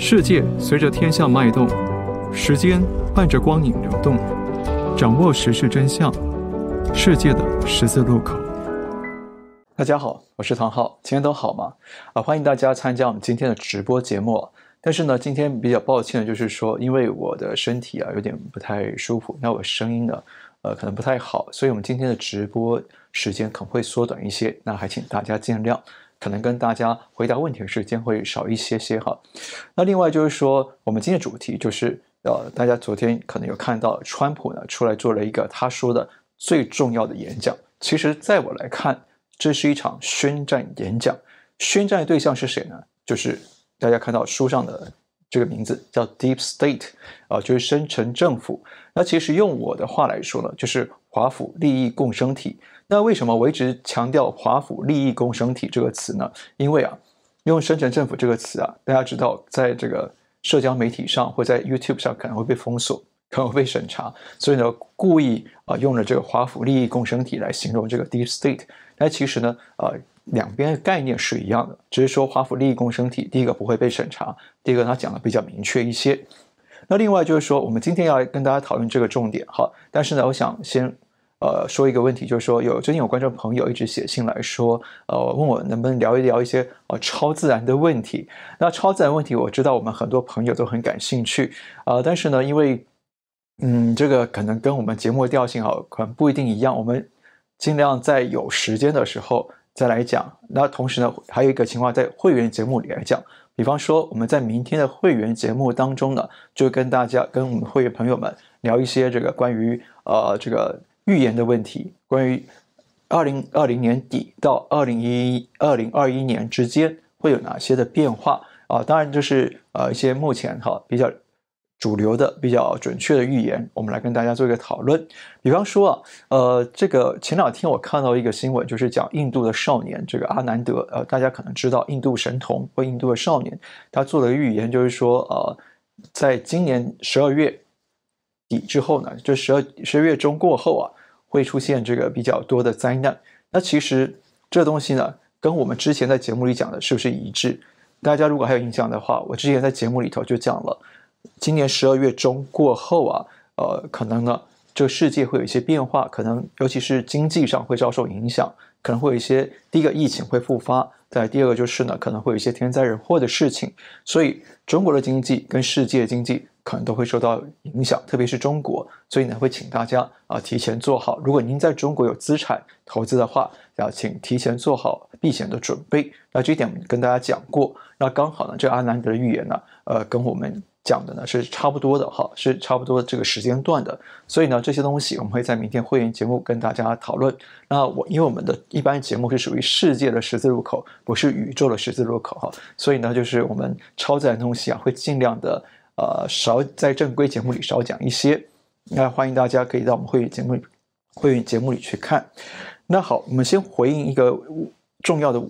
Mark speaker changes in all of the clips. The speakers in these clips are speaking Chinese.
Speaker 1: 世界随着天象脉动，时间伴着光影流动，掌握时事真相，世界的十字路口。大家好，我是唐浩，今天都好吗？啊，欢迎大家参加我们今天的直播节目。但是呢，今天比较抱歉的就是说，因为我的身体啊有点不太舒服，那我声音呢，呃，可能不太好，所以我们今天的直播时间可能会缩短一些，那还请大家见谅。可能跟大家回答问题的时间会少一些些哈。那另外就是说，我们今天的主题就是呃，大家昨天可能有看到，川普呢出来做了一个他说的最重要的演讲。其实，在我来看，这是一场宣战演讲。宣战的对象是谁呢？就是大家看到书上的这个名字叫 Deep State 啊、就是深层政府。那其实用我的话来说呢，就是华府利益共生体。那为什么我一直强调“华府利益共生体”这个词呢？因为啊，用“深圳政府”这个词啊，大家知道，在这个社交媒体上或在 YouTube 上可能会被封锁，可能会被审查，所以呢，故意啊用了这个“华府利益共生体”来形容这个 Deep State。但其实呢，呃，两边的概念是一样的，只是说“华府利益共生体”第一个不会被审查，第二个它讲的比较明确一些。那另外就是说，我们今天要跟大家讨论这个重点哈，但是呢，我想先。呃，说一个问题，就是说有最近有观众朋友一直写信来说，呃，问我能不能聊一聊一些呃超自然的问题。那超自然问题，我知道我们很多朋友都很感兴趣，呃，但是呢，因为嗯，这个可能跟我们节目调性啊，可能不一定一样。我们尽量在有时间的时候再来讲。那同时呢，还有一个情况，在会员节目里来讲，比方说我们在明天的会员节目当中呢，就跟大家跟我们会员朋友们聊一些这个关于呃这个。预言的问题，关于二零二零年底到二零一二零二一年之间会有哪些的变化啊？当然，就是呃一些目前哈比较主流的、比较准确的预言，我们来跟大家做一个讨论。比方说啊，呃，这个前两天我看到一个新闻，就是讲印度的少年这个阿南德，呃，大家可能知道印度神童或印度的少年，他做了预言，就是说呃，在今年十二月底之后呢，就十二十二月中过后啊。会出现这个比较多的灾难。那其实这东西呢，跟我们之前在节目里讲的是不是一致？大家如果还有印象的话，我之前在节目里头就讲了，今年十二月中过后啊，呃，可能呢，这个世界会有一些变化，可能尤其是经济上会遭受影响，可能会有一些第一个疫情会复发，再第二个就是呢，可能会有一些天灾人祸的事情。所以中国的经济跟世界经济。可能都会受到影响，特别是中国，所以呢，会请大家啊提前做好。如果您在中国有资产投资的话，要请提前做好避险的准备。那这一点我们跟大家讲过。那刚好呢，这阿南德的预言呢，呃，跟我们讲的呢是差不多的哈，是差不多这个时间段的。所以呢，这些东西我们会在明天会员节目跟大家讨论。那我因为我们的一般节目是属于世界的十字路口，不是宇宙的十字路口哈，所以呢，就是我们超自然东西啊，会尽量的。呃，少在正规节目里少讲一些，那欢迎大家可以到我们会员节目会员节目里去看。那好，我们先回应一个重要的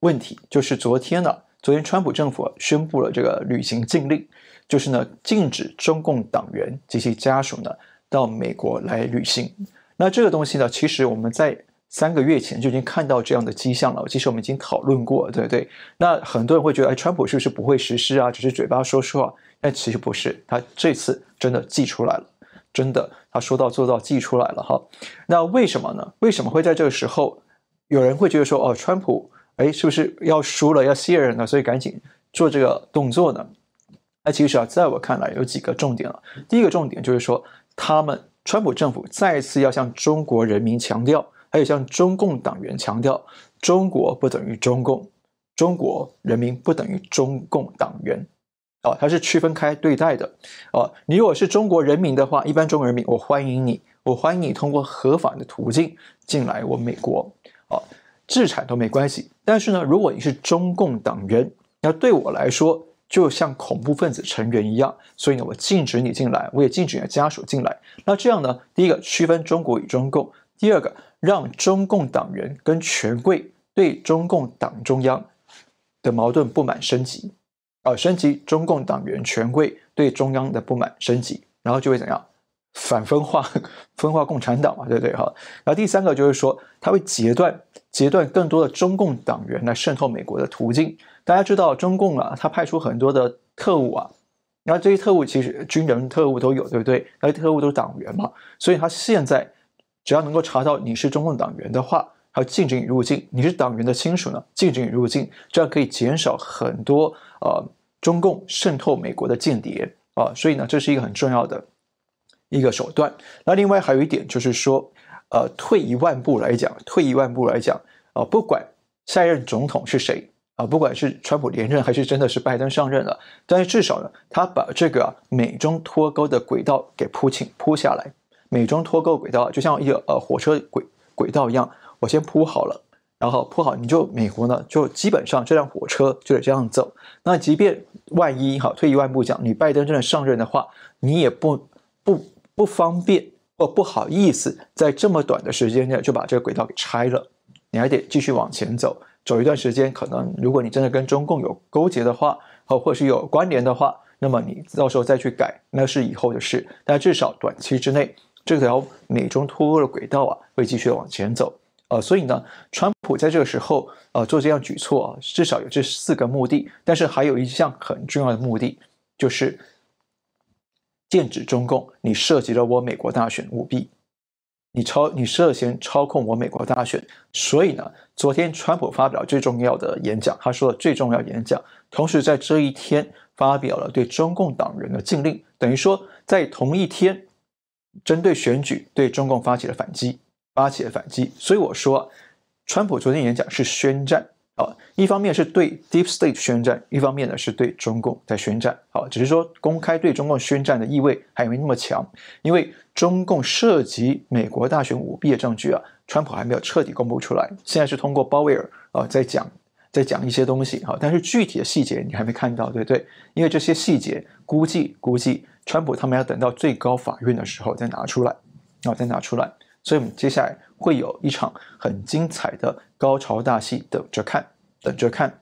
Speaker 1: 问题，就是昨天呢，昨天川普政府宣布了这个旅行禁令，就是呢禁止中共党员及其家属呢到美国来旅行。那这个东西呢，其实我们在三个月前就已经看到这样的迹象了，其实我们已经讨论过，对不对？那很多人会觉得，哎，川普是不是不会实施啊？只是嘴巴说说啊？但其实不是，他这次真的寄出来了，真的，他说到做到，寄出来了哈。那为什么呢？为什么会在这个时候，有人会觉得说，哦，川普，哎，是不是要输了，要卸任了，所以赶紧做这个动作呢？那其实啊，在我看来，有几个重点了。第一个重点就是说，他们川普政府再次要向中国人民强调。还有向中共党员强调，中国不等于中共，中国人民不等于中共党员，哦，它是区分开对待的，哦，你如果是中国人民的话，一般中国人民，我欢迎你，我欢迎你通过合法的途径进来我美国，哦，制产都没关系。但是呢，如果你是中共党员，那对我来说就像恐怖分子成员一样，所以呢，我禁止你进来，我也禁止你的家属进来。那这样呢，第一个区分中国与中共，第二个。让中共党员跟权贵对中共党中央的矛盾不满升级，啊，升级中共党员权贵对中央的不满升级，然后就会怎样？反分化，分化共产党嘛，对不对哈？然后第三个就是说，他会截断截断更多的中共党员来渗透美国的途径。大家知道，中共啊，他派出很多的特务啊，那这些特务其实军人特务都有，对不对？那些特务都是党员嘛，所以他现在只要能够查到你是中共党员的话，他禁止你入境；你是党员的亲属呢，禁止你入境，这样可以减少很多呃中共渗透美国的间谍啊、所以呢，这是一个很重要的一个手段。那另外还有一点就是说，呃，退一万步来讲，退一万步来讲啊、呃，不管下一任总统是谁。啊，不管是川普连任还是真的是拜登上任了，但是至少呢，他把这个、美中脱钩的轨道给铺起铺下来。美中脱钩轨道就像一个呃火车轨轨道一样，我先铺好了，然后铺好，你就美国呢就基本上这辆火车就得这样走。那即便万一哈，退一万步讲，你拜登真的上任的话，你也不不不方便或不好意思在这么短的时间内就把这个轨道给拆了，你还得继续往前走。走一段时间，可能如果你真的跟中共有勾结的话，或或是有关联的话，那么你到时候再去改，那是以后的事。但至少短期之内，这条美中脱钩的轨道啊，会继续往前走。呃，所以呢，川普在这个时候呃做这样举措啊，至少有这四个目的。但是还有一项很重要的目的，就是剑指中共，你涉及了我美国大选舞弊。你操，你涉嫌操控我美国大选，所以呢，昨天川普发表最重要的演讲，他说的最重要演讲，同时在这一天发表了对中共党人的禁令，等于说在同一天，针对选举对中共发起了反击，发起了反击，所以我说，川普昨天演讲是宣战。啊，一方面是对 Deep State 宣战，一方面呢是对中共在宣战。好，只是说公开对中共宣战的意味还没那么强，因为中共涉及美国大选舞弊的证据啊，川普还没有彻底公布出来。现在是通过鲍威尔啊在讲，在讲一些东西。哈，但是具体的细节你还没看到，对不对？因为这些细节估计估计，川普他们要等到最高法院的时候再拿出来，啊，再拿出来。所以我们接下来会有一场很精彩的高潮大戏，等着看，等着看。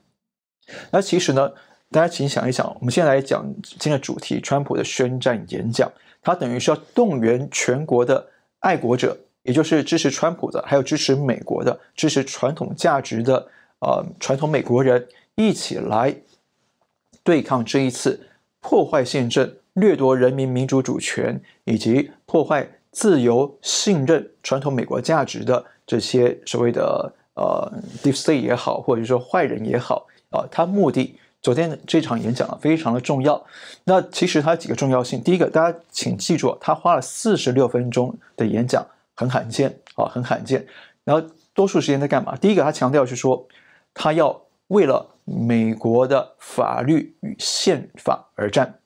Speaker 1: 那其实呢，大家请想一想，我们先来讲今天的主题：川普的宣战演讲，他等于是要动员全国的爱国者，也就是支持川普的，还有支持美国的、支持传统价值的，呃，传统美国人一起来对抗这一次破坏宪政、掠夺人民民主主权以及破坏。自由、信任传统美国价值的这些所谓的呃 Deep State 也好，或者说坏人也好啊，他目的昨天这场演讲啊非常的重要。那其实它几个重要性，第一个，大家请记住，他花了四十六分钟的演讲，很罕见啊，很罕见。然后多数时间在干嘛？第一个，他强调是说，他要为了美国的法律与宪法而战，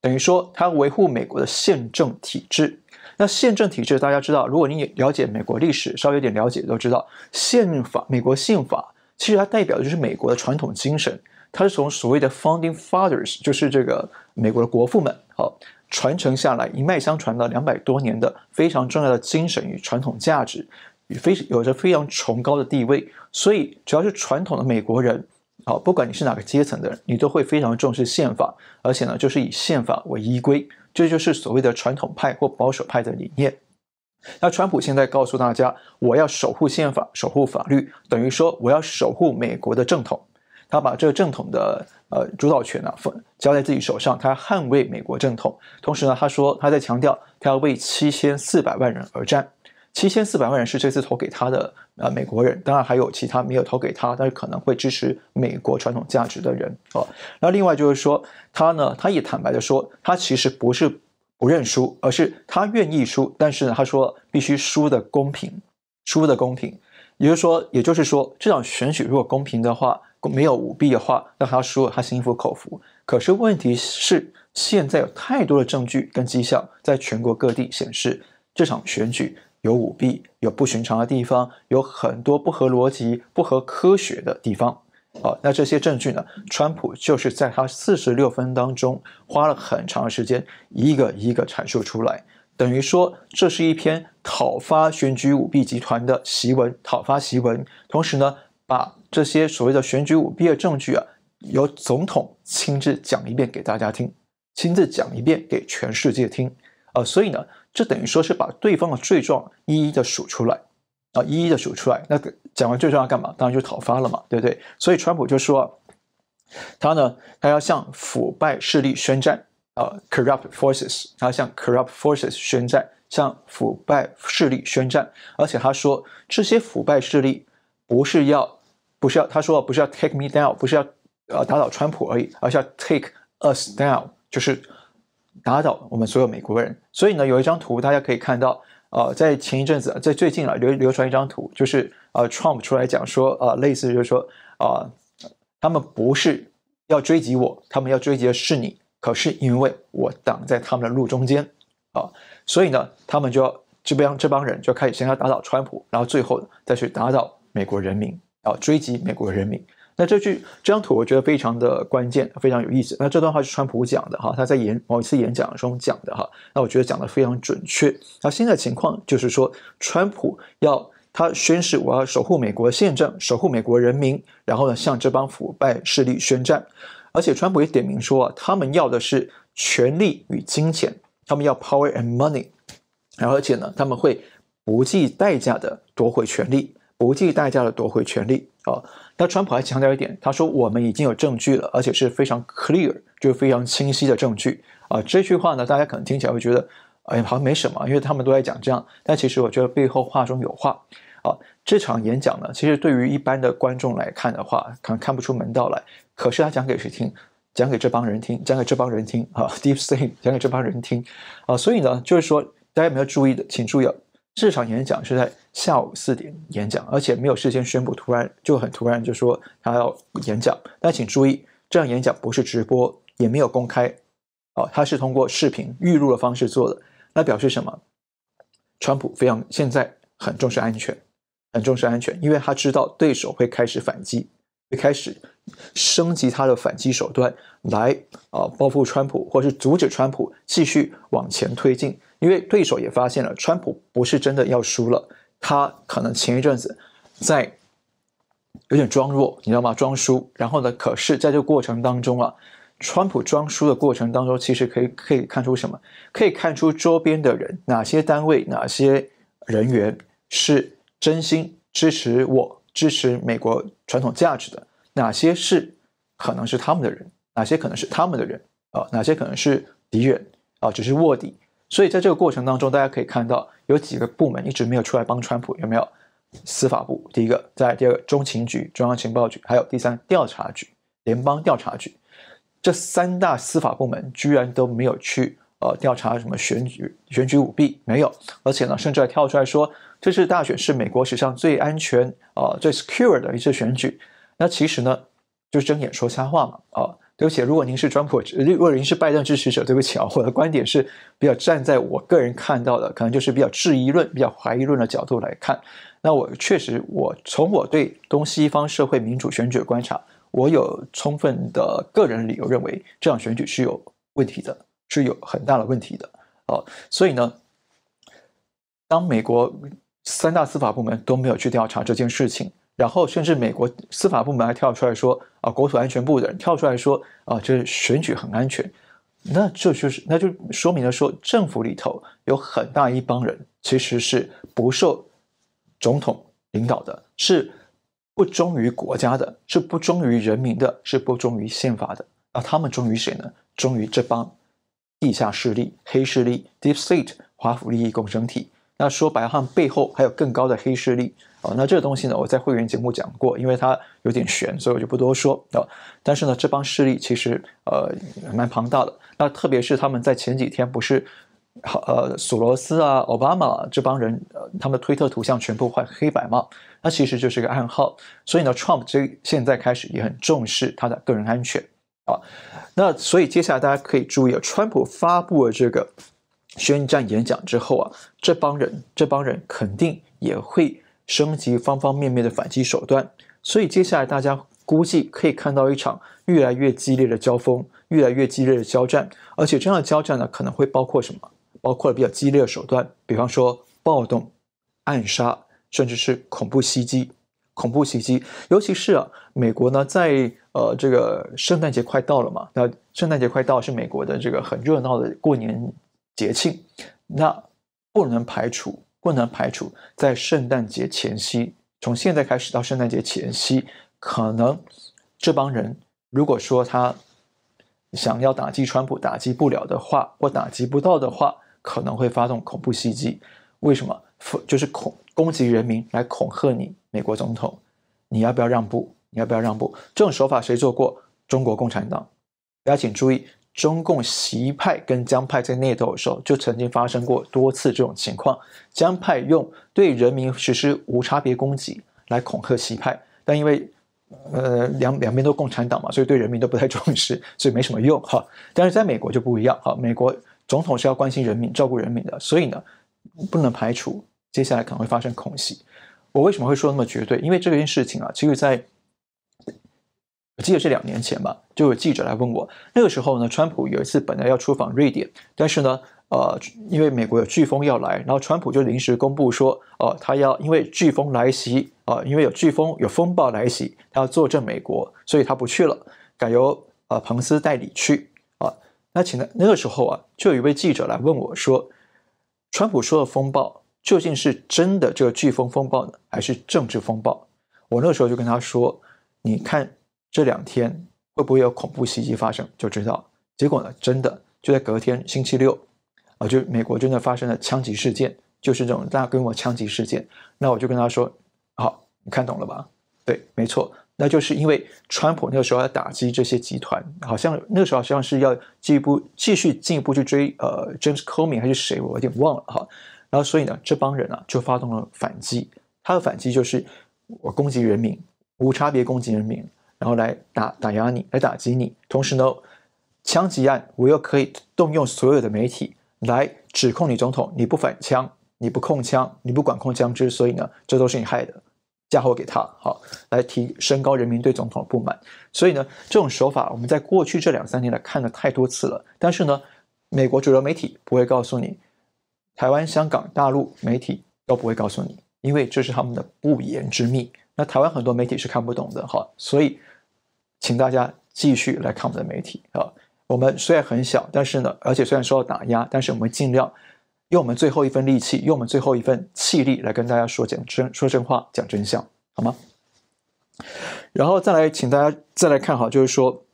Speaker 1: 等于说他维护美国的宪政体制。那宪政体制，大家知道，如果你了解美国历史，稍微有点了解都知道，宪法，美国宪法其实它代表的就是美国的传统精神，它是从所谓的 Founding Fathers，就是这个美国的国父们，好传承下来，一脉相传了两百多年的非常重要的精神与传统价值，与非有着非常崇高的地位，所以只要是传统的美国人，好，不管你是哪个阶层的人，你都会非常重视宪法，而且呢，就是以宪法为依归。这就是所谓的传统派或保守派的理念。那川普现在告诉大家，我要守护宪法，守护法律，等于说我要守护美国的正统。他把这个正统的呃主导权呢、啊，交在自己手上，他捍卫美国正统。同时呢，他说他在强调，他要为七千四百万人而战。七千四百万人是这次投给他的呃美国人，当然还有其他没有投给他，但是可能会支持美国传统价值的人哦。那另外就是说，他呢，他也坦白的说，他其实不是不认输，而是他愿意输，但是呢，他说必须输的公平，输的公平。也就是说，也就是说，这场选举如果公平的话，没有舞弊的话，那他输了，他心服口服。可是问题是，现在有太多的证据跟迹象，在全国各地显示这场选举。有舞弊，有不寻常的地方，有很多不合逻辑、不合科学的地方。好，那这些证据呢？川普就是在他四十六分当中花了很长的时间，一个一个阐述出来，等于说这是一篇讨伐选举舞弊集团的檄文，讨伐檄文。同时呢，把这些所谓的选举舞弊的证据啊，由总统亲自讲一遍给大家听，亲自讲一遍给全世界听。呃，所以呢。这等于说是把对方的罪状一一的数出来，啊，一一的数出来。那讲完罪状要干嘛？当然就讨伐了嘛，对不对？所以川普就说，他呢，他要向腐败势力宣战啊，corrupt forces，他要向 corrupt forces 宣战，向腐败势力宣战。而且他说，这些腐败势力不是要，不是要，他说不是要 take me down，不是要呃打倒川普而已，而是要 take us down，就是打倒我们所有美国人。所以呢，有一张图大家可以看到，呃，在前一阵子，在最近啊流流传一张图，就是呃 Trump 出来讲说，呃，类似就是说啊。他们不是要追击我，他们要追击的是你。可是因为我挡在他们的路中间啊，所以呢，他们就要这边这帮人就开始先要打倒川普，然后最后再去打倒美国人民啊，追击美国人民。那这句这张图我觉得非常的关键，非常有意思。那这段话是川普讲的哈，他在演某一次演讲中讲的哈。那我觉得讲的非常准确。那现在情况就是说，川普要。他宣誓，我要守护美国宪政，守护美国人民，然后呢，向这帮腐败势力宣战。而且，川普也点名说啊，他们要的是权力与金钱，他们要 power and money。然后，而且呢，他们会不计代价的夺回权力，不计代价的夺回权力啊。那川普还强调一点，他说我们已经有证据了，而且是非常 clear，就是非常清晰的证据啊。这句话呢，大家可能听起来会觉得，哎，好像没什么，因为他们都在讲这样。但其实我觉得背后话中有话。啊，这场演讲呢，其实对于一般的观众来看的话，可能看不出门道来。可是他讲给谁听？讲给这帮人听，讲给这帮人听啊，Deep s t a t 讲给这帮人听啊！所以呢，就是说，大家有没有注意的？请注意，这场演讲是在下午四点演讲，而且没有事先宣布，突然就很突然就说他要演讲。但请注意，这场演讲不是直播，也没有公开哦，他是通过视频预录的方式做的。那表示什么？川普非常现在很重视安全。很重视安全，因为他知道对手会开始反击，开始升级他的反击手段来啊报复川普，或是阻止川普继续往前推进。因为对手也发现了川普不是真的要输了，他可能前一阵子在有点装弱，你知道吗？装输。然后呢，可是在这个过程当中啊，川普装输的过程当中，其实可以可以看出什么？可以看出周边的人，哪些单位、哪些人员是。真心支持我，支持美国传统价值的，哪些是可能是他们的人，哪些可能是他们的人啊？哪些可能是敌人啊？只是卧底。所以在这个过程当中，大家可以看到有几个部门一直没有出来帮川普，有没有？司法部第一个，在第二个中情局、中央情报局，还有第三调查局、联邦调查局，这三大司法部门居然都没有去呃调查什么选举选举舞弊，没有，而且呢，甚至还跳出来说。这次大选是美国史上最安全啊、呃、最 secure 的一次选举。那其实呢，就睁眼说瞎话嘛啊、对不起，如果您是川普，如果您是拜登支持者，对不起啊，我的观点是比较站在我个人看到的，可能就是比较质疑论、比较怀疑论的角度来看。那我确实，我从我对东西方社会民主选举的观察，我有充分的个人理由认为，这场选举是有问题的，是有很大的问题的啊、所以呢，当美国。三大司法部门都没有去调查这件事情，然后甚至美国司法部门还跳出来说啊，国土安全部的人跳出来说啊，这选举很安全，那这就是那就说明了说，政府里头有很大一帮人其实是不受总统领导的，是不忠于国家的，是不忠于人民的，是不忠于宪法的。那他们忠于谁呢？忠于这帮地下势力、黑势力、Deep State、华府利益共生体。那说白了，背后还有更高的黑势力啊！那这个东西呢，我在会员节目讲过，因为它有点悬，所以我就不多说啊。但是呢，这帮势力其实呃蛮庞大的。那特别是他们在前几天不是呃索罗斯啊、奥巴马这帮人，呃，他们的推特图像全部换黑白嘛？那其实就是个暗号。所以呢，Trump 这现在开始也很重视他的个人安全啊。那所以接下来大家可以注意啊，川普发布了这个。宣战演讲之后啊，这帮人这帮人肯定也会升级方方面面的反击手段，所以接下来大家估计可以看到一场越来越激烈的交锋，越来越激烈的交战，而且这样的交战呢，可能会包括什么？包括了比较激烈的手段，比方说暴动、暗杀，甚至是恐怖袭击。恐怖袭击，尤其是啊，美国呢，在呃这个圣诞节快到了嘛，那圣诞节快到是美国的这个很热闹的过年。节庆，那不能排除，不能排除在圣诞节前夕，从现在开始到圣诞节前夕，可能这帮人如果说他想要打击川普打击不了的话，或打击不到的话，可能会发动恐怖袭击。为什么？就是恐攻击人民来恐吓你，美国总统，你要不要让步？你要不要让步？这种手法谁做过？中国共产党。大家请注意，中共习派跟江派在内斗的时候，就曾经发生过多次这种情况。江派用对人民实施无差别攻击来恐吓习派，但因为呃两两边都共产党嘛，所以对人民都不太重视，所以没什么用哈。但是在美国就不一样哈，美国总统是要关心人民、照顾人民的，所以呢。不能排除接下来可能会发生恐袭。我为什么会说那么绝对？因为这件事情啊，其实在我记得是两年前吧，就有记者来问我。那个时候呢，川普有一次本来要出访瑞典，但是呢，呃，因为美国有飓风要来，然后川普就临时公布说，哦、呃，他要因为飓风来袭啊、因为有飓风有风暴来袭，他要坐镇美国，所以他不去了，改由呃彭斯代理去啊、那请的那个时候啊，就有一位记者来问我说。川普说的风暴究竟是真的这个飓风风暴呢，还是政治风暴？我那个时候就跟他说：“你看这两天会不会有恐怖袭击发生，就知道。”结果呢，真的就在隔天星期六啊，就美国真的发生了枪击事件，就是这种大规模枪击事件。那我就跟他说：“好，你看懂了吧？对，没错。”那就是因为川普那个时候要打击这些集团，好像那个时候好像是要进一步继续进一步去追呃 James Comey 还是谁，我有点忘了哈。然后所以呢，这帮人啊就发动了反击，他的反击就是我攻击人民，无差别攻击人民，然后来打打压你，来打击你。同时呢，枪击案我又可以动用所有的媒体来指控你总统，你不反枪，你不控枪，你不管控枪支，所以呢，这都是你害的。嫁祸给他，好，来提升高人民对总统的不满。所以呢，这种手法我们在过去这两三年来看了太多次了。但是呢，美国主流媒体不会告诉你，台湾、香港、大陆媒体都不会告诉你，因为这是他们的不言之秘。那台湾很多媒体是看不懂的，哈。所以，请大家继续来看我们的媒体啊。我们虽然很小，但是呢，而且虽然受到打压，但是我们尽量。用我们最后一份力气，用我们最后一份气力来跟大家说讲真，说真话，讲真相，好吗？然后再来，请大家再来看哈，就是说，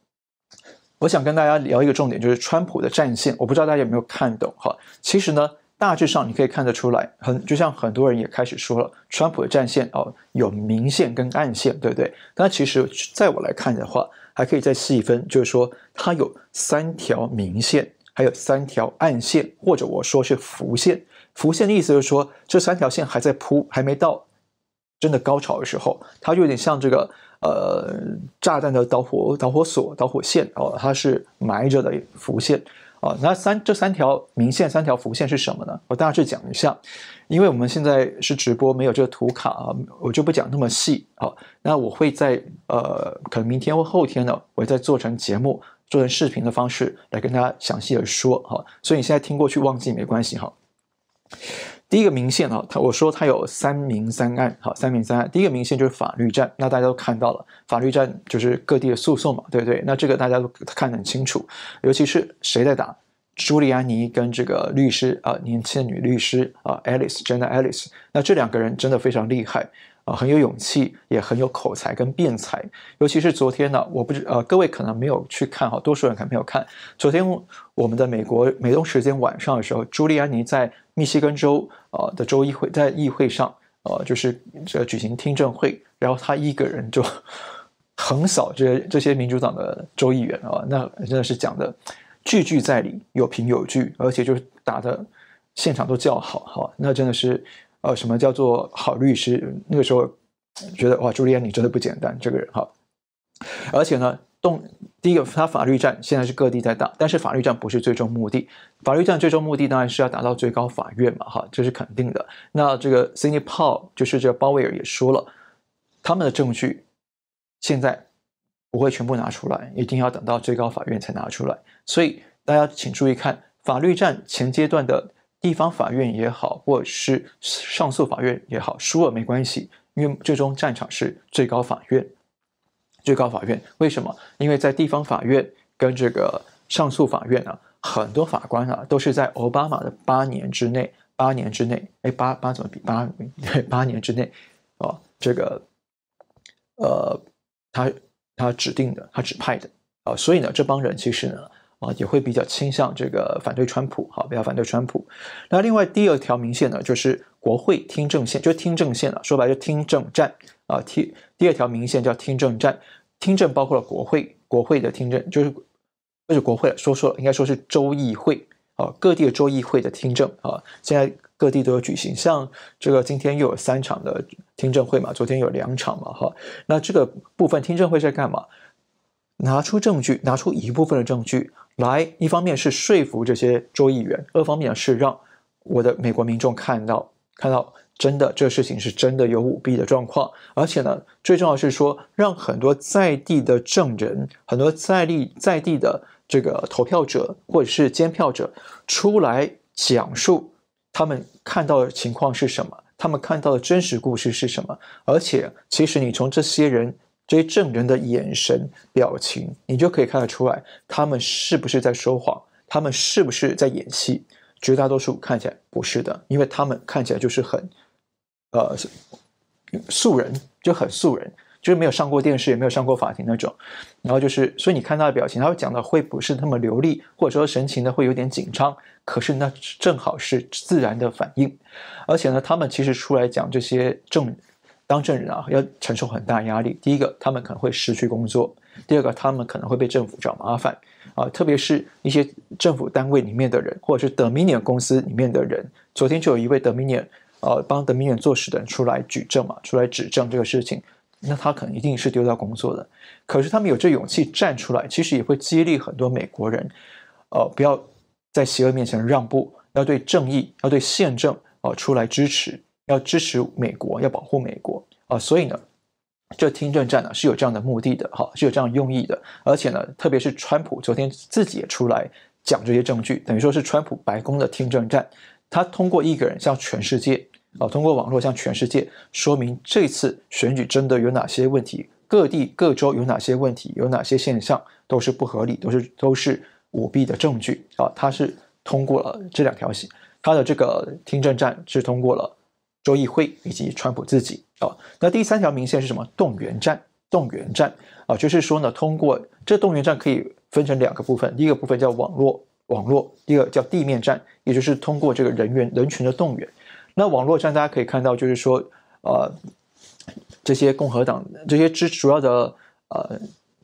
Speaker 1: 我想跟大家聊一个重点，就是川普的战线。我不知道大家有没有看懂哈？其实呢，大致上你可以看得出来，很就像很多人也开始说了，川普的战线哦，有明线跟暗线，对不对？但其实在我来看的话，还可以再细分，就是说，它有三条明线。还有三条暗线，或者我说是浮线。浮线的意思就是说，这三条线还在铺，还没到真的高潮的时候，它就有点像这个呃炸弹的导火导火索、导火线哦，它是埋着的浮线啊。那三这三条明线、三条浮线是什么呢？我大致讲一下，因为我们现在是直播，没有这个图卡啊，我就不讲那么细好。那我会在呃，可能明天或后天呢，我会再做成节目。做成视频的方式来跟大家详细的说好，所以你现在听过去忘记没关系哈。第一个明线哈，他我说他有三明三暗好，三明三暗。第一个明线就是法律战，那大家都看到了，法律战就是各地的诉讼嘛，对不对？那这个大家都看得很清楚，尤其是谁在打，朱利安妮跟这个律师啊，年轻的女律师啊，Alice，Jenna Alice，那这两个人真的非常厉害。啊，很有勇气，也很有口才跟辩才。尤其是昨天呢，我不知呃，各位可能没有去看哈，多数人可能没有看。昨天我们的美国美东时间晚上的时候，朱利安尼在密西根州啊的州议会，在议会上呃，就是这举行听证会，然后他一个人就 横扫这这些民主党的州议员啊，那真的是讲的句句在理，有凭有据，而且就是打的现场都叫好哈，那真的是。呃，什么叫做好律师？那个时候觉得哇，朱利安你真的不简单，这个人哈。而且呢，动第一个，他法律战现在是各地在打，但是法律战不是最终目的。法律战最终目的当然是要打到最高法院嘛，哈，这是肯定的。那这个 Sidney Powell 就是这个鲍威尔也说了，他们的证据现在不会全部拿出来，一定要等到最高法院才拿出来。所以大家请注意看，法律战前阶段的。地方法院也好，或者是上诉法院也好，输了没关系，因为最终战场是最高法院。最高法院为什么？因为在地方法院跟这个上诉法院啊，很多法官啊都是在奥巴马的八年之内，八年之内，哎，八八怎么比八？八年之内，哦，这个，呃，他他指定的，他指派的啊，所以呢，这帮人其实呢啊也会比较倾向这个反对川普，好，比较反对川普。那另外第二条明线呢，就是国会听证线，就听证线了，说白了就听证战啊。第第二条明线叫听证战，听证包括了国会，国会的听证就是不是国会了，说错了，应该说是州议会啊，各地的州议会的听证啊，现在。各地都有举行，像这个今天又有三场的听证会嘛，昨天有两场嘛，哈。那这个部分听证会在干嘛？拿出证据，拿出一部分的证据来，一方面是说服这些州议员，二方面是让我的美国民众看到，看到真的这事情是真的有舞弊的状况，而且呢，最重要是说，让很多在地的证人，很多在地在地的这个投票者或者是监票者出来讲述。他们看到的情况是什么？他们看到的真实故事是什么？而且，其实你从这些人、这些证人的眼神、表情，你就可以看得出来，他们是不是在说谎？他们是不是在演戏？绝大多数看起来不是的，因为他们看起来就是很，呃，素人，就很素人。就是没有上过电视，也没有上过法庭那种，然后就是，所以你看他的表情，他会讲的会不是那么流利，或者说神情呢会有点紧张，可是那正好是自然的反应。而且呢，他们其实出来讲这些证当证人啊，要承受很大压力。第一个，他们可能会失去工作；第二个，他们可能会被政府找麻烦啊，特别是一些政府单位里面的人，或者是 Dominion 公司里面的人。昨天就有一位 Dominion 呃帮 Dominion 做事的人出来举证嘛，出来指证这个事情。那他可能一定是丢掉工作的，可是他们有这勇气站出来，其实也会激励很多美国人，呃，不要在邪恶面前让步，要对正义，要对宪政，呃，出来支持，要支持美国，要保护美国啊，所以呢，这听证战呢是有这样的目的的，哈，是有这样用意的，而且呢，特别是川普昨天自己也出来讲这些证据，等于说是川普白宫的听证战，他通过一个人向全世界。啊，通过网络向全世界说明这次选举真的有哪些问题，各地各州有哪些问题，有哪些现象都是不合理，都是都是舞弊的证据啊。他是通过了这两条线，他的这个听证战是通过了州议会以及川普自己啊。那第三条明线是什么？动员战，动员战啊，就是说呢，通过这动员战可以分成两个部分，第一个部分叫网络网络，第二个叫地面战，也就是通过这个人员人群的动员。那网络战大家可以看到，就是说，呃，这些共和党这些之主要的呃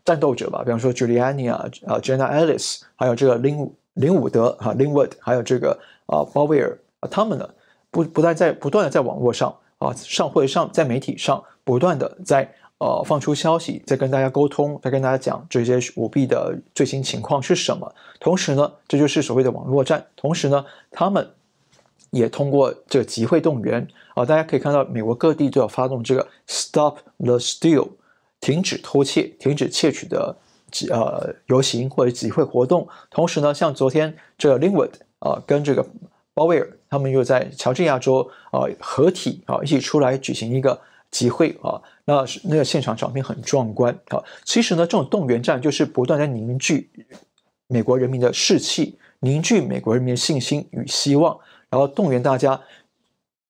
Speaker 1: 战斗者吧，比方说 Giuliani 啊，啊 Jenna Ellis，还有这个林林伍德哈 Linwood，还有这个啊鲍威尔啊，他们呢不不断在不断的在网络上啊上会上在媒体上不断的在呃放出消息，在跟大家沟通，在跟大家讲这些舞弊的最新情况是什么。同时呢，这就是所谓的网络战。同时呢，他们。也通过这个集会动员啊，大家可以看到，美国各地都要发动这个 “Stop the Steal”，停止偷窃、停止窃取的集呃游行或者集会活动。同时呢，像昨天这个 Linwood 啊，跟这个鲍威尔他们又在乔治亚州啊合体啊一起出来举行一个集会啊，那那个现场场面很壮观啊。其实呢，这种动员战就是不断在凝聚美国人民的士气，凝聚美国人民的信心与希望。然后动员大家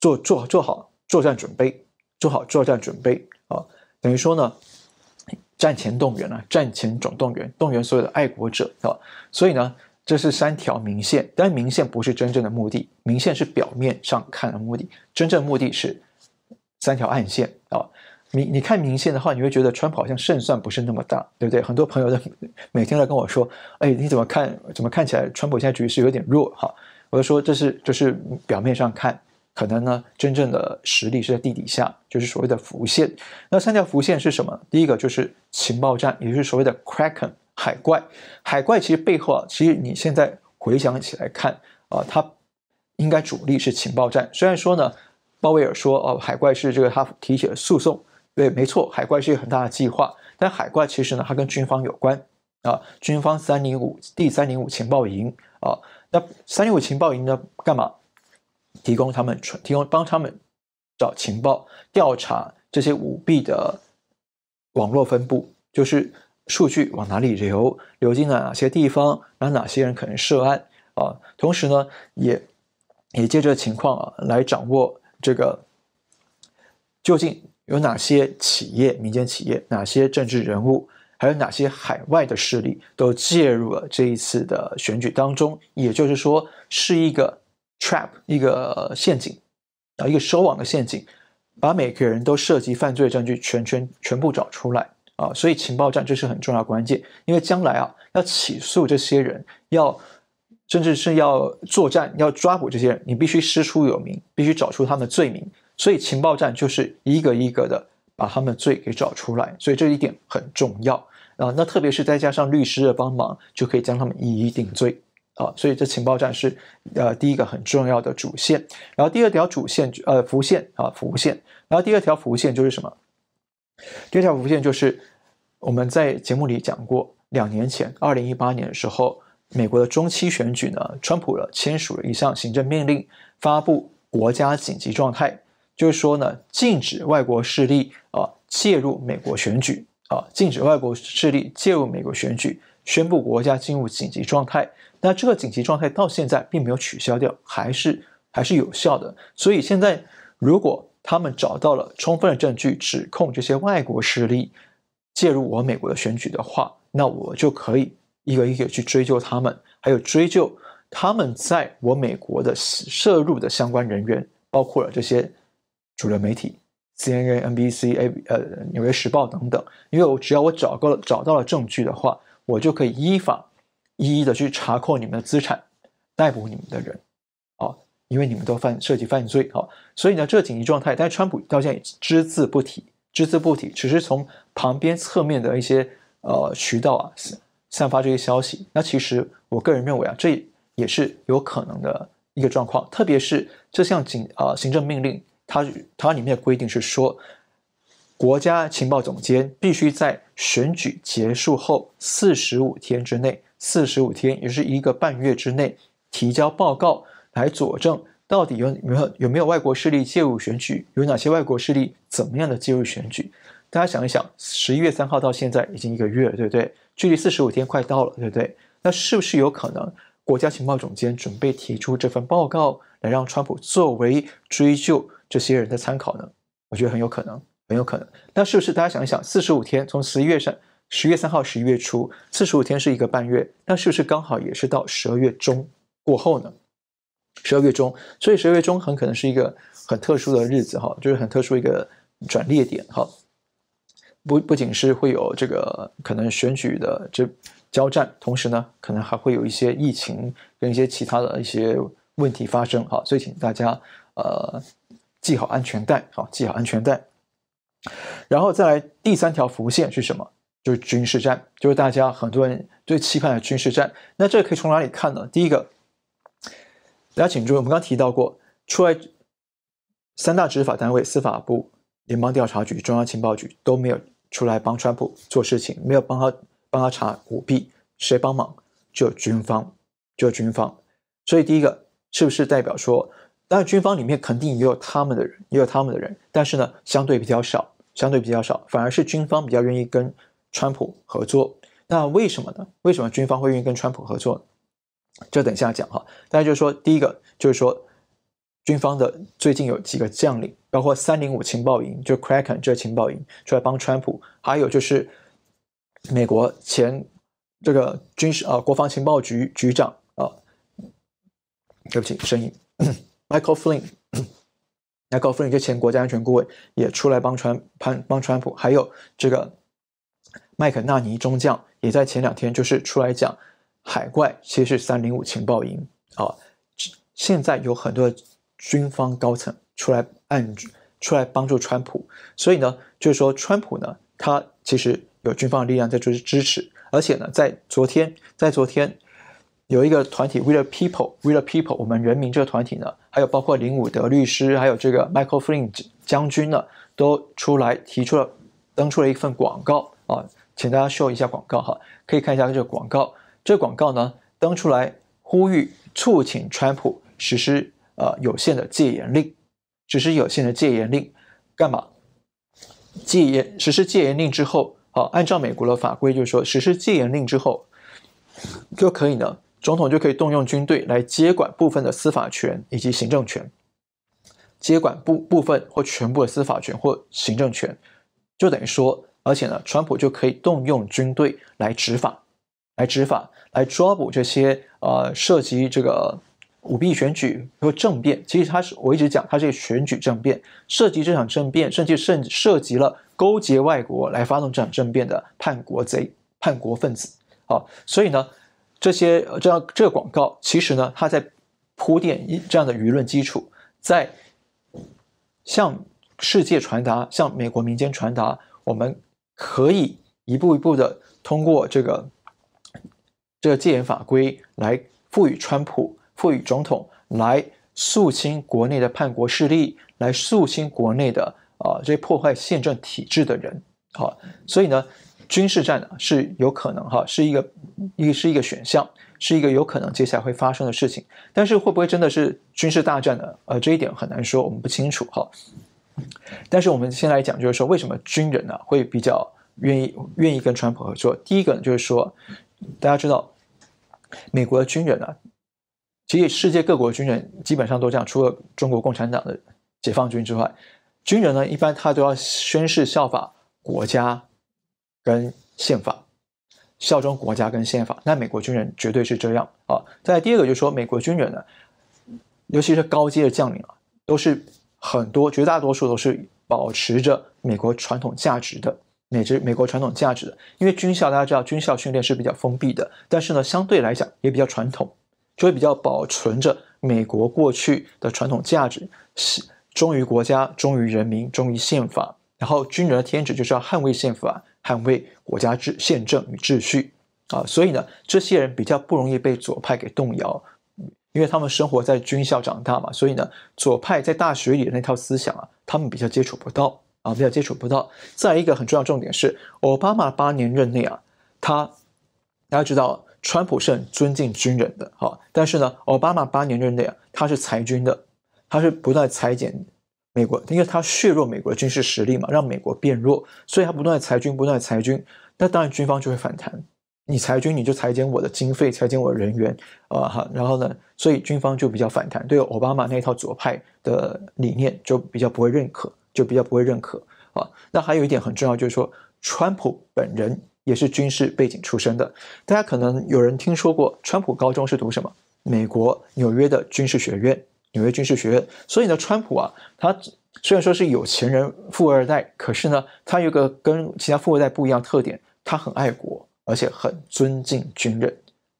Speaker 1: 做做做好作战准备，做好作战准备啊！等于说呢，战前动员啊，战前总动员，动员所有的爱国者啊！所以呢，这是三条明线，但明线不是真正的目的，明线是表面上看的目的，真正目的是三条暗线啊！你你看明线的话，你会觉得川普好像胜算不是那么大，对不对？很多朋友的 每天都跟我说：“哎，你怎么看？怎么看起来川普现在局势有点弱？”哈。我就说，这是就是表面上看，可能呢，真正的实力是在地底下，就是所谓的浮线。那三条浮线是什么？第一个就是情报战，也就是所谓的 Kraken 海怪。海怪其实背后啊，其实你现在回想起来看啊，它应该主力是情报战。虽然说呢，鲍威尔说哦，海怪是这个他提起了诉讼，对，没错，海怪是一个很大的计划。但海怪其实呢，它跟军方有关啊，军方三零五第三零五情报营啊。那三零五情报营呢？干嘛？提供他们提供帮他们找情报，调查这些舞弊的网络分布，就是数据往哪里流，流进了哪些地方，然后哪些人可能涉案啊？同时呢，也也借这个情况啊，来掌握这个究竟有哪些企业、民间企业，哪些政治人物还有哪些海外的势力都介入了这一次的选举当中，也就是说是一个 trap，一个陷阱啊，一个收网的陷阱，把每个人都涉及犯罪证据全全全部找出来啊，所以情报战这是很重要关键，因为将来啊要起诉这些人，要甚至是要作战，要抓捕这些人，你必须师出有名，必须找出他们的罪名，所以情报战就是一个一个的。把他们的罪给找出来，所以这一点很重要啊。那特别是再加上律师的帮忙，就可以将他们一一定罪啊。所以这情报战是呃第一个很重要的主线，然后第二条主线呃浮线啊浮线，然后第二条浮线就是什么？第二条浮线就是我们在节目里讲过，两年前二零一八年的时候，美国的中期选举呢，川普了签署了一项行政命令，发布国家紧急状态。就是说呢，禁止外国势力啊介入美国选举啊，禁止外国势力介入美国选举，宣布国家进入紧急状态。那这个紧急状态到现在并没有取消掉，还是还是有效的。所以现在，如果他们找到了充分的证据，指控这些外国势力介入我美国的选举的话，那我就可以一个一个去追究他们，还有追究他们在我美国的涉入的相关人员，包括了这些。主流媒体，CNN、NBC、A 呃《纽约时报》等等，因为我只要我找够了找到了证据的话，我就可以依法一一的去查扣你们的资产，逮捕你们的人，因为你们都犯涉及犯罪啊，所以呢，这紧急状态，但是川普到现在只字不提，只字不提，只是从旁边侧面的一些呃渠道啊散发这些消息。那其实我个人认为啊，这也是有可能的一个状况，特别是这项警啊、呃、行政命令。它它里面的规定是说，国家情报总监必须在选举结束后四十五天之内，四十五天也是一个半月之内提交报告来佐证到底有没有有没有外国势力介入选举，有哪些外国势力怎么样的介入选举？大家想一想，十一月三号到现在已经一个月了，对不对？距离四十五天快到了，对不对？那是不是有可能国家情报总监准备提出这份报告来让川普作为追究？这些人的参考呢，我觉得很有可能，很有可能。那是不是大家想一想，四十五天从十一月上，十月三号，十一月初，四十五天是一个半月，那是不是刚好也是到十二月中过后呢？十二月中，所以十二月中很可能是一个很特殊的日子哈，就是很特殊一个转捩点哈。不不仅是会有这个可能选举的这交战，同时呢，可能还会有一些疫情跟一些其他的一些问题发生哈，所以请大家呃。系好安全带，好，系好安全带。然后再来第三条浮线是什么？就是军事战，就是大家很多人最期盼的军事战。那这可以从哪里看呢？第一个，大家请注意，我们刚刚提到过，出来三大执法单位，司法部、联邦调查局、中央情报局都没有出来帮川普做事情，没有帮他帮他查舞弊，谁帮忙？就军方，就军方。所以第一个，是不是代表说？当然，军方里面肯定也有他们的人，也有他们的人，但是呢，相对比较少，相对比较少，反而是军方比较愿意跟川普合作。那为什么呢？为什么军方会愿意跟川普合作？就等一下讲哈。大家就说，第一个就是说，军方的最近有几个将领，包括三零五情报营，就 Kraken 这情报营出来帮川普，还有就是美国前这个军事、呃、国防情报局局长啊，对不起，声音。Michael Flynn，Michael Flynn 这前国家安全顾问也出来帮川潘帮川普，还有这个麦肯纳尼中将也在前两天就是出来讲，海怪其实是三零五情报营啊。现在有很多军方高层出来按出来帮助川普，所以呢，就是说川普呢，他其实有军方的力量在就是支持，而且呢，在昨天，在昨天。有一个团体 We the People，We the People，我们人民这个团体呢，还有包括林伍德律师，还有这个 Michael Flynn 将军呢，都出来提出了登出了一份广告啊，请大家秀一下广告哈，可以看一下这个广告。这广告呢登出来呼吁促请川普实施呃有限的戒严令，实施有限的戒严令干嘛？戒严实施戒严令之后，啊，按照美国的法规，就是说实施戒严令之后就可以呢。总统就可以动用军队来接管部分的司法权以及行政权，接管部部分或全部的司法权或行政权，就等于说而且呢，川普就可以动用军队来执法，来执法，来抓捕这些呃涉及这个舞弊选举和政变。其实他是我一直讲，他是选举政变，涉及这场政变，甚至甚涉及了勾结外国来发动这场政变的叛国贼、叛国分子。好，所以呢，这些这样这个广告，其实呢，他在铺垫一这样的舆论基础，在向世界传达，向美国民间传达，我们可以一步一步的通过这个这个戒严法规来赋予川普、赋予总统来肃清国内的叛国势力，来肃清国内的啊这些破坏宪政体制的人。好，所以呢。军事战呢是有可能哈，是一个一是一个选项，是一个有可能接下来会发生的事情。但是会不会真的是军事大战呢？呃，这一点很难说，我们不清楚哈。但是我们先来讲，就是说为什么军人呢会比较愿意愿意跟川普合作？第一个呢，就是说大家知道，美国的军人呢，其实世界各国的军人基本上都这样，除了中国共产党的解放军之外，军人呢一般他都要宣誓效法国家。跟宪法效忠国家跟宪法，那美国军人绝对是这样啊。再第二个就是说，美国军人呢，尤其是高阶的将领啊，都是很多绝大多数都是保持着美国传统价值的，美之美国传统价值的。因为军校大家知道，军校训练是比较封闭的，但是呢，相对来讲也比较传统，就会比较保存着美国过去的传统价值，是忠于国家、忠于人民、忠于宪法。然后军人的天职就是要捍卫宪法。捍卫国家制宪政与秩序啊，所以呢，这些人比较不容易被左派给动摇，因为他们生活在军校长大嘛，所以呢，左派在大学里的那套思想啊，他们比较接触不到啊，比较接触不到。再一个很重要重点是，奥巴马八年任内啊，他大家知道，川普是很尊敬军人的哈，但是呢，奥巴马八年任内啊，他是裁军的，他是不断裁减。美国，因为他削弱美国的军事实力嘛，让美国变弱，所以他不断的裁军，不断的裁军，那当然军方就会反弹。你裁军，你就裁减我的经费，裁减我的人员，啊哈，然后呢，所以军方就比较反弹，对奥巴马那套左派的理念就比较不会认可，就比较不会认可啊。那还有一点很重要，就是说，川普本人也是军事背景出身的，大家可能有人听说过，川普高中是读什么？美国纽约的军事学院。纽约军事学院，所以呢，川普啊，他虽然说是有钱人、富二代，可是呢，他有个跟其他富二代不一样特点，他很爱国，而且很尊敬军人，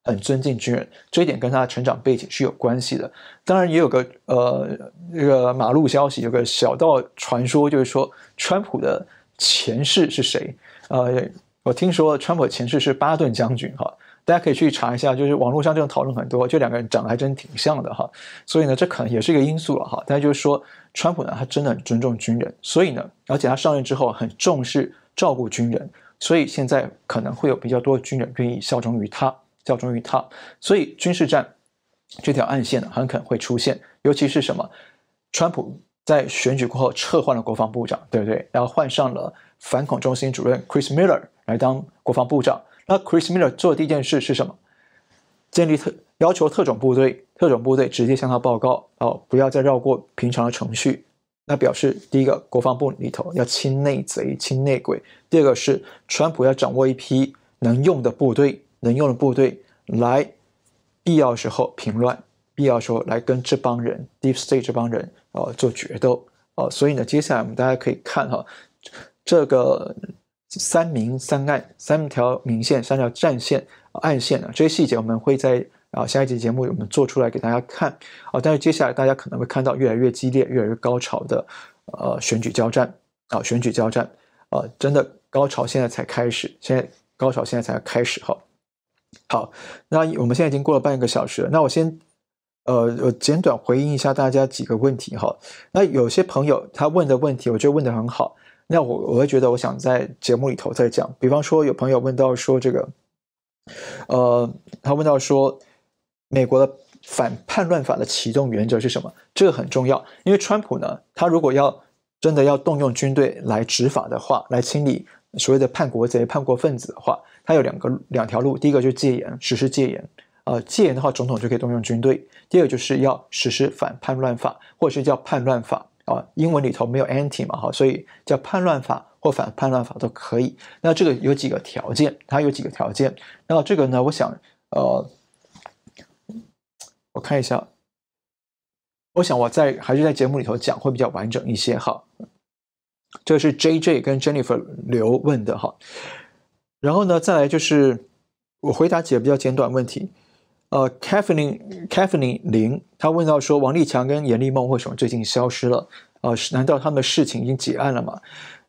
Speaker 1: 很尊敬军人。这一点跟他的成长背景是有关系的。当然，也有个呃，这个马路消息，有个小道传说，就是说川普的前世是谁？呃，我听说川普的前世是巴顿将军，哈。大家可以去查一下，就是网络上这种讨论很多，这两个人长得还真挺像的哈，所以呢，这可能也是一个因素了哈。但是就是说，川普呢，他真的很尊重军人，所以呢，而且他上任之后很重视照顾军人，所以现在可能会有比较多军人愿意效忠于他，效忠于他。所以军事战这条暗线，很可能会出现，尤其是什么？川普在选举过后撤换了国防部长，对不对？然后换上了反恐中心主任 Chris Miller 来当国防部长。那 Chris Miller 做的第一件事是什么？建立特要求特种部队，特种部队直接向他报告哦，不要再绕过平常的程序。那表示第一个，国防部里头要清内贼、清内鬼；第二个是川普要掌握一批能用的部队，能用的部队来必要时候平乱，必要时候来跟这帮人 Deep State 这帮人呃做决斗呃。所以呢，接下来我们大家可以看哈，这个。三明三暗，三条明线，三条战线、暗线啊，这些细节我们会在啊下一集节目我们做出来给大家看啊。但是接下来大家可能会看到越来越激烈、越来越高潮的呃选举交战啊，选举交战啊，真的高潮现在才开始，现在高潮现在才开始哈。好，那我们现在已经过了半个小时了，那我先呃我简短回应一下大家几个问题哈。那有些朋友他问的问题，我觉得问得很好。那我我会觉得，我想在节目里头再讲。比方说，有朋友问到说这个，呃，他问到说，美国的反叛乱法的启动原则是什么？这个很重要，因为川普呢，他如果要真的要动用军队来执法的话，来清理所谓的叛国贼、叛国分子的话，他有两个两条路。第一个就是戒严，实施戒严。呃，戒严的话，总统就可以动用军队。第二个就是要实施反叛乱法，或者是叫叛乱法。啊，英文里头没有 anti 嘛，哈，所以叫叛乱法或反叛乱法都可以。那这个有几个条件，它有几个条件。那这个呢，我想，呃，我看一下，我想我在还是在节目里头讲会比较完整一些哈。这是 JJ 跟 Jennifer 刘问的哈。然后呢，再来就是我回答几个比较简短问题。呃，Kathleen Kathleen 林，他问到说，王立强跟严丽梦为什么最近消失了？呃，难道他们的事情已经结案了吗？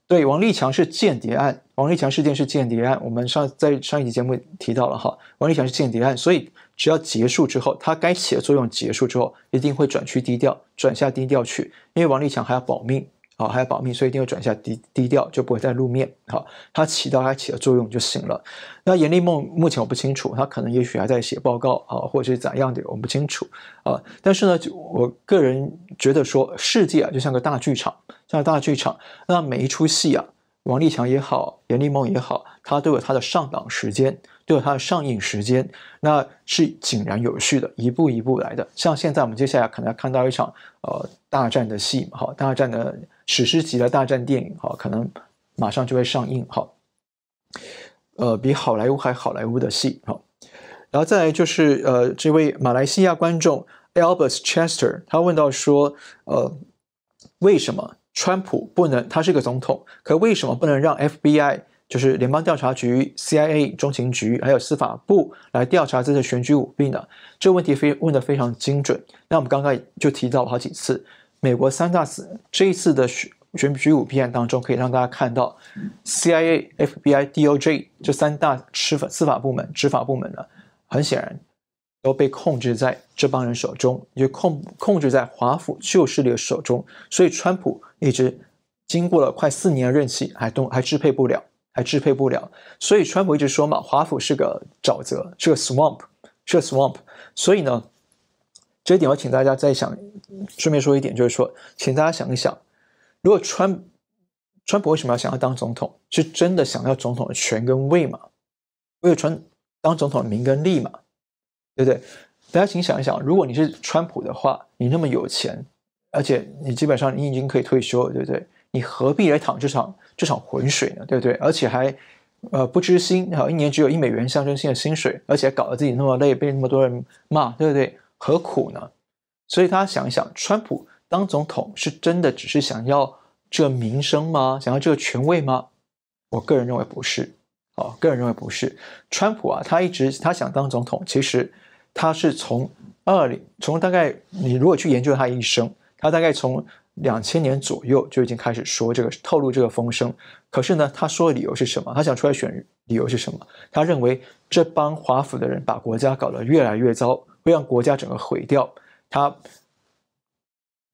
Speaker 1: 对，王立强是间谍案，王立强事件是间谍案。我们上在上一集节目提到了哈，王立强是间谍案，所以只要结束之后，他该起的作用结束之后，一定会转去低调，转下低调去，因为王立强还要保命。好，还要保密，所以一定要转一下低低调，就不会再露面。好，它起到它起的作用就行了。那严丽梦目前我不清楚，他可能也许还在写报告啊，或者是怎样的，我们不清楚啊。但是呢，我个人觉得说，世界啊就像个大剧场，像个大剧场，那每一出戏啊，王立强也好，严丽梦也好，他都有他的上档时间。都有它的上映时间，那是井然有序的，一步一步来的。像现在我们接下来可能要看到一场呃大战的戏，好，大战的史诗级的大战电影，好，可能马上就会上映，好，呃，比好莱坞还好莱坞的戏，好，然后再来就是呃，这位马来西亚观众 Albert Chester，他问到说，呃，为什么川普不能？他是个总统，可为什么不能让 FBI？就是联邦调查局、CIA、中情局，还有司法部来调查这次选举舞弊呢？这个问题非问得非常精准。那我们刚刚就提到了好几次，美国三大司这一次的选选举舞弊案当中，可以让大家看到 CIA、FBI、DOJ 这三大司法司法部门、执法部门呢，很显然都被控制在这帮人手中，也控控制在华府旧势力的手中。所以，川普一直经过了快四年的任期，还都还支配不了。还支配不了，所以川普一直说嘛，华府是个沼泽，是个 swamp，是个 swamp。所以呢，这一点我请大家再想，顺便说一点，就是说，请大家想一想，如果川川普为什么要想要当总统？是真的想要总统的权跟位吗？为了川当总统的名跟利嘛？对不对？大家请想一想，如果你是川普的话，你那么有钱，而且你基本上你已经可以退休了，对不对？你何必来淌这场这场浑水呢？对不对？而且还，呃，不知薪，好，一年只有一美元象征性的薪水，而且搞得自己那么累，被那么多人骂，对不对？何苦呢？所以他想一想，川普当总统是真的只是想要这名声吗？想要这个权位吗？我个人认为不是。哦，个人认为不是。川普啊，他一直他想当总统，其实他是从二零从大概你如果去研究他一生，他大概从。两千年左右就已经开始说这个透露这个风声，可是呢，他说的理由是什么？他想出来选理由是什么？他认为这帮华府的人把国家搞得越来越糟，会让国家整个毁掉。他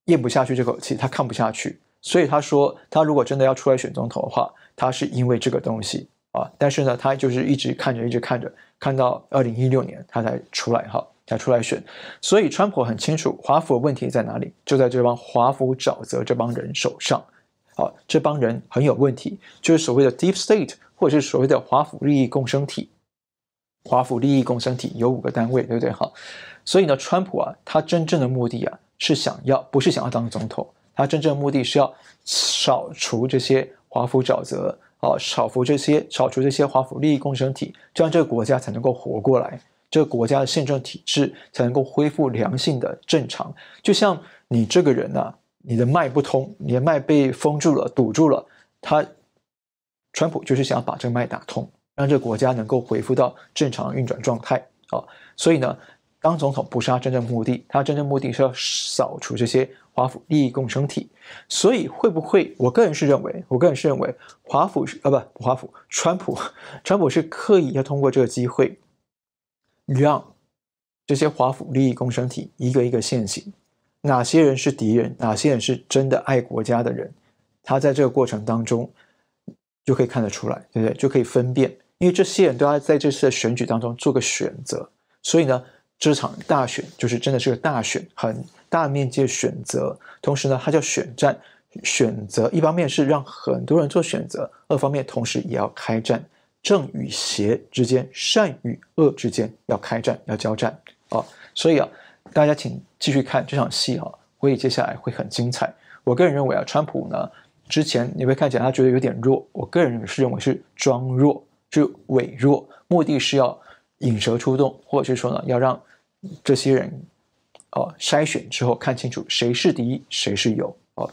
Speaker 1: 咽不下去这口气，他看不下去，所以他说，他如果真的要出来选总统的话，他是因为这个东西啊。但是呢，他就是一直看着，一直看着，看到二零一六年他才出来哈。才出来选，所以川普很清楚华府的问题在哪里，就在这帮华府沼泽这帮人手上。好，这帮人很有问题，就是所谓的 Deep State，或者是所谓的华府利益共生体。华府利益共生体有五个单位，对不对？哈，所以呢，川普啊，他真正的目的啊，是想要不是想要当总统，他真正的目的是要扫除这些华府沼泽啊，扫除这些扫除这些华府利益共生体，这样这个国家才能够活过来。这个国家的宪政体制才能够恢复良性的正常。就像你这个人呐、你的脉不通，你的脉被封住了、堵住了。他，川普就是想要把这个脉打通，让这个国家能够恢复到正常运转状态啊。所以呢，当总统不是他真正目的，他真正目的是要扫除这些华府利益共生体。所以会不会？我个人是认为，我个人是认为，华府是啊不，华府，川普，川普是刻意要通过这个机会。让这些华府利益共生体一个一个现形，哪些人是敌人，哪些人是真的爱国家的人，他在这个过程当中就可以看得出来，对不对？就可以分辨，因为这些人都要在这次的选举当中做个选择，所以呢，这场大选就是真的是个大选，很大面积的选择，同时呢，它叫选战，选择一方面是让很多人做选择，二方面同时也要开战。正与邪之间，善与恶之间要开战，要交战、哦！所以啊，大家请继续看这场戏啊，会接下来会很精彩。我个人认为啊，川普呢，之前你会看起来他觉得有点弱，我个人是认为是装弱，就伪弱，目的是要引蛇出洞，或者是说呢，要让这些人哦筛选之后看清楚谁是敌谁是友哦。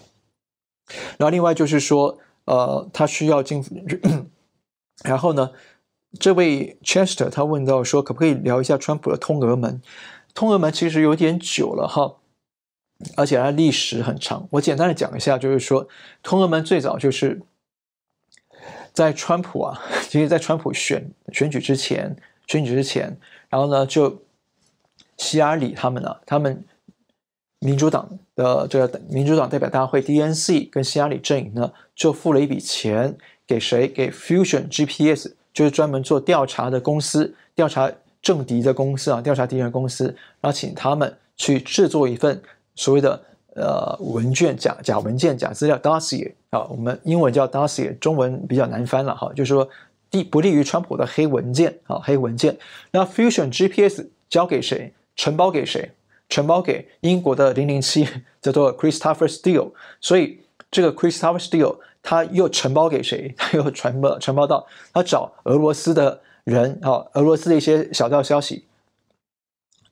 Speaker 1: 然后另外就是说，呃，他需要进，然后呢，这位 Chester 他问到说，可不可以聊一下川普的通俄门？通俄门其实有点久了哈。而且它历史很长，我简单的讲一下，就是说，通俄门最早就是在川普啊，其实，在川普选选举之前，选举之前，然后呢，就希拉里他们呢、啊，他们民主党的这个民主党代表大会 DNC 跟希拉里阵营呢，就付了一笔钱给谁？给 Fusion GPS，就是专门做调查的公司，调查政敌的公司啊，调查敌人公司，然后请他们去制作一份。所谓的呃文件假假文件假资料 dossier 啊，我们英文叫 dossier，中文比较难翻了哈，就是说利不利于川普的黑文件啊黑文件。那 Fusion GPS 交给谁？承包给谁？承包给英国的零零七叫做 Christopher Steele。所以这个 Christopher Steele 他又承包给谁？他又传播承包到他找俄罗斯的人啊，俄罗斯的一些小道消息。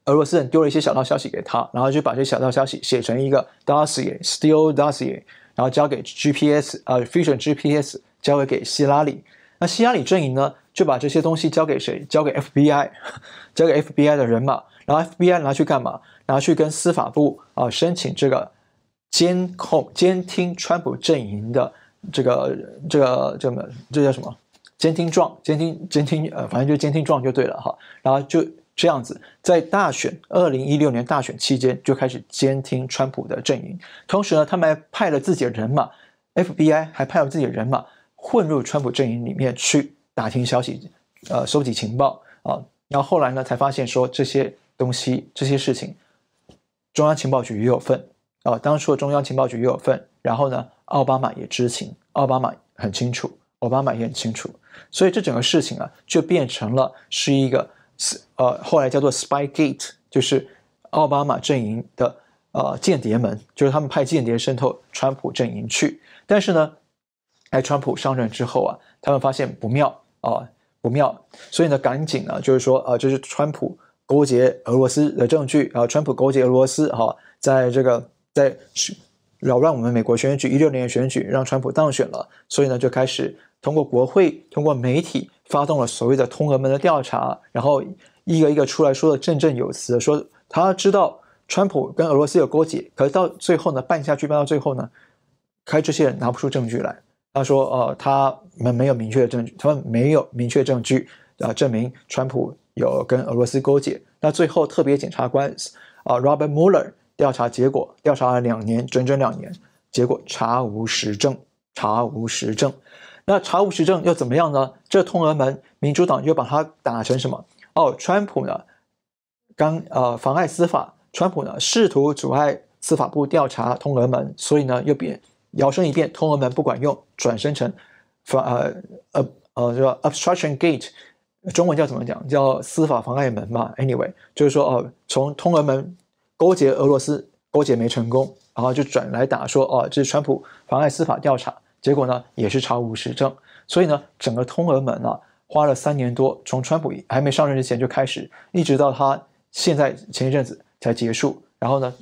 Speaker 1: 俄罗斯人丢了一些小道消息给他，然后就把这些小道消息写成一个 dossier steel dossier，然后交给 GPS，呃，Fusion GPS 交给给希拉里。那希拉里阵营呢，就把这些东西交给谁？交给 FBI，交给 FBI 的人马。然后 FBI 拿去干嘛？拿去跟司法部啊、申请这个监控、监听川普阵营的这个这个这么这叫什么？监听状？监听监听呃，反正就监听状就对了哈。然后就。这样子，在大选二零一六年大选期间就开始监听川普的阵营，同时呢，他们还派了自己的人马，FBI 还派了自己的人马混入川普阵营里面去打听消息，呃，收集情报啊。然后后来呢，才发现说这些东西、这些事情，中央情报局也有份啊。当初的中央情报局也有份，然后呢，奥巴马也知情，奥巴马很清楚，奥巴马也很清楚，所以这整个事情啊，就变成了是一个。呃，后来叫做 Spygate，就是奥巴马阵营的呃间谍门，就是他们派间谍渗透川普阵营去。但是呢，哎川普上任之后啊，他们发现不妙啊、不妙，所以呢，赶紧呢，就是说呃，就是川普勾结俄罗斯的证据啊、呃，川普勾结俄罗斯哈、在这个在扰乱我们美国选举，一六年的选举让川普当选了，所以呢，就开始通过国会，通过媒体。发动了所谓的通俄门的调查，然后一个一个出来说的振振有词，说他知道川普跟俄罗斯有勾结，可是到最后呢，办下去办到最后呢，开这些人拿不出证据来。他说：“呃，他们没有明确的证据，他们没有明确证据啊、证明川普有跟俄罗斯勾结。”那最后特别检察官啊、Robert Mueller 调查结果，调查了两年，整整两年，结果查无实证，查无实证。那查无实证又怎么样呢？这通俄门，民主党又把它打成什么？哦，川普呢，刚呃妨碍司法，川普呢试图阻碍司法部调查通俄门，所以呢又变摇身一变，通俄门不管用，转身成妨呃呃呃叫 obstruction gate，中文叫怎么讲？叫司法妨碍门嘛。Anyway，就是说哦，从通俄门勾结俄罗斯勾结没成功，然后就转来打说哦，这是川普妨碍司法调查。结果呢，也是查无实证，所以呢，整个通俄门啊，花了三年多，从川普还没上任之前就开始，一直到他现在前一阵子才结束，然后呢，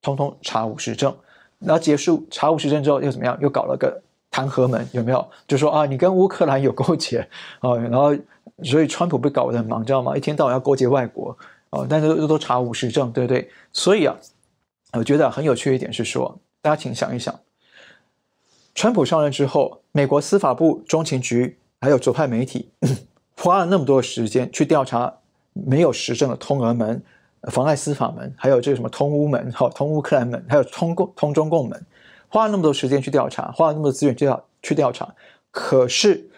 Speaker 1: 通通查无实证。那结束查无实证之后又怎么样？又搞了个弹劾门，有没有？就说啊，你跟乌克兰有勾结啊，然后所以川普被搞得很忙，知道吗？一天到晚要勾结外国哦，但是都都查无实证，对不对？所以啊，我觉得很有趣一点是说，大家请想一想。川普上任之后，美国司法部、中情局还有左派媒体花了那么多时间去调查没有实证的通俄门、妨碍司法门，还有这个什么通乌门、好通乌克兰门，还有通共通中共门，花了那么多时间去调查，花了那么多资源去调去调查。可是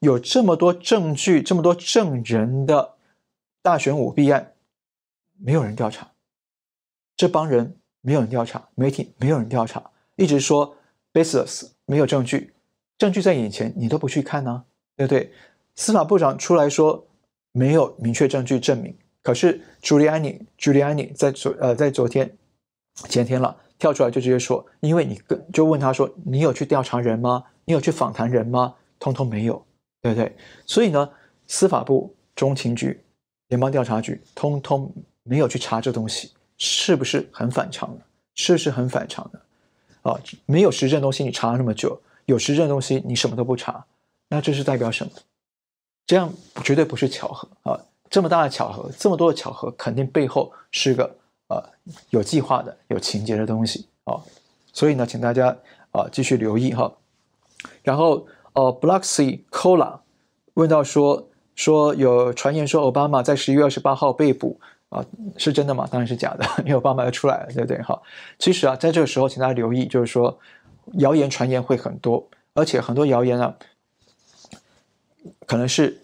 Speaker 1: 有这么多证据、这么多证人的大选舞弊案，没有人调查。这帮人没有人调查，媒体没有人调查，一直说 baseless。没有证据，证据在眼前，你都不去看呢、啊，对不对？司法部长出来说没有明确证据证明，可是 Giuliani Giuliani 在昨呃在昨天前天了，跳出来就直接说，因为你跟就问他说，你有去调查人吗？你有去访谈人吗？通通没有，对不对？所以呢，司法部、中情局、联邦调查局通通没有去查这东西，是不是很反常的？是不是很反常的？啊，没有实证东西，你查了那么久；有实证东西，你什么都不查，那这是代表什么？这样绝对不是巧合啊！这么大的巧合，这么多的巧合，肯定背后是个呃有计划的、有情节的东西啊！所以呢，请大家啊继续留意哈。然后呃，Bloxy Cola 问到说说有传言说奥巴马在十一月二十八号被捕啊，是真的吗？当然是假的，因为我爸妈要出来了，对不对？哈，其实啊，在这个时候，请大家留意，就是说谣言传言会很多，而且很多谣言啊。可能是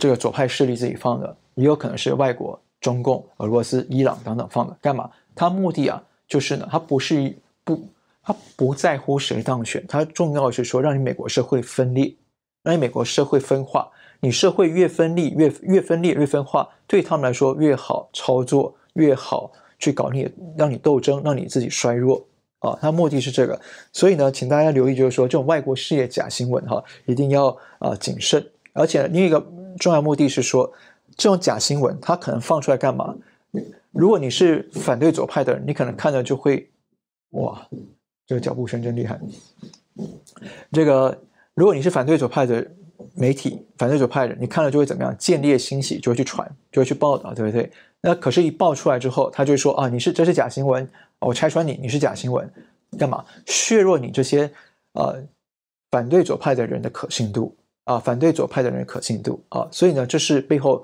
Speaker 1: 这个左派势力自己放的，也有可能是外国、中共、俄罗斯、伊朗等等放的。干嘛？他目的啊，就是呢，他不是不，他不在乎谁当选，他重要的是说，让你美国社会分裂，让你美国社会分化。你社会越分裂，越越分裂，越分化，对他们来说越好操作，越好去搞你，让你斗争，让你自己衰弱。啊，他目的是这个，所以呢，请大家留意，就是说这种外国事业假新闻哈，一定要啊谨慎。而且另一个重要目的是说，这种假新闻它可能放出来干嘛？如果你是反对左派的人，你可能看了就会，哇，这个脚步声真厉害。这个如果你是反对左派的媒体，反对左派的人，你看了就会怎么样？见猎心喜，就会去传，就会去报道，对不对？那可是，一爆出来之后，他就会说啊，你是这是假新闻。我拆穿你，你是假新闻，干嘛削弱你这些呃反对左派的人的可信度啊？反对左派的人的可信度啊！所以呢，这是背后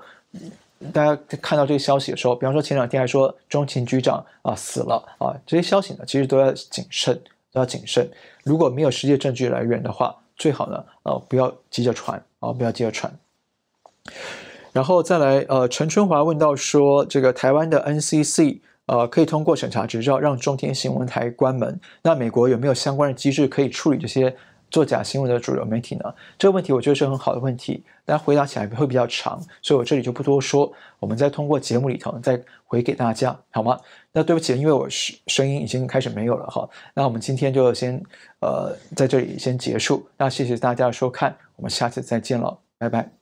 Speaker 1: 大家看到这个消息的时候，比方说前两天还说中情局长啊死了啊，这些消息呢，其实都要谨慎，都要谨慎。如果没有实际证据来源的话，最好呢呃不要急着传啊，不要急着传。然后再来呃，陈春华问到说，这个台湾的 NCC。呃，可以通过审查执照让中天新闻台关门。那美国有没有相关的机制可以处理这些做假新闻的主流媒体呢？这个问题我觉得是很好的问题，但回答起来会比较长，所以我这里就不多说。我们再通过节目里头再回给大家，好吗？那对不起，因为我声声音已经开始没有了哈。那我们今天就先呃在这里先结束。那谢谢大家的收看，我们下次再见了，拜拜。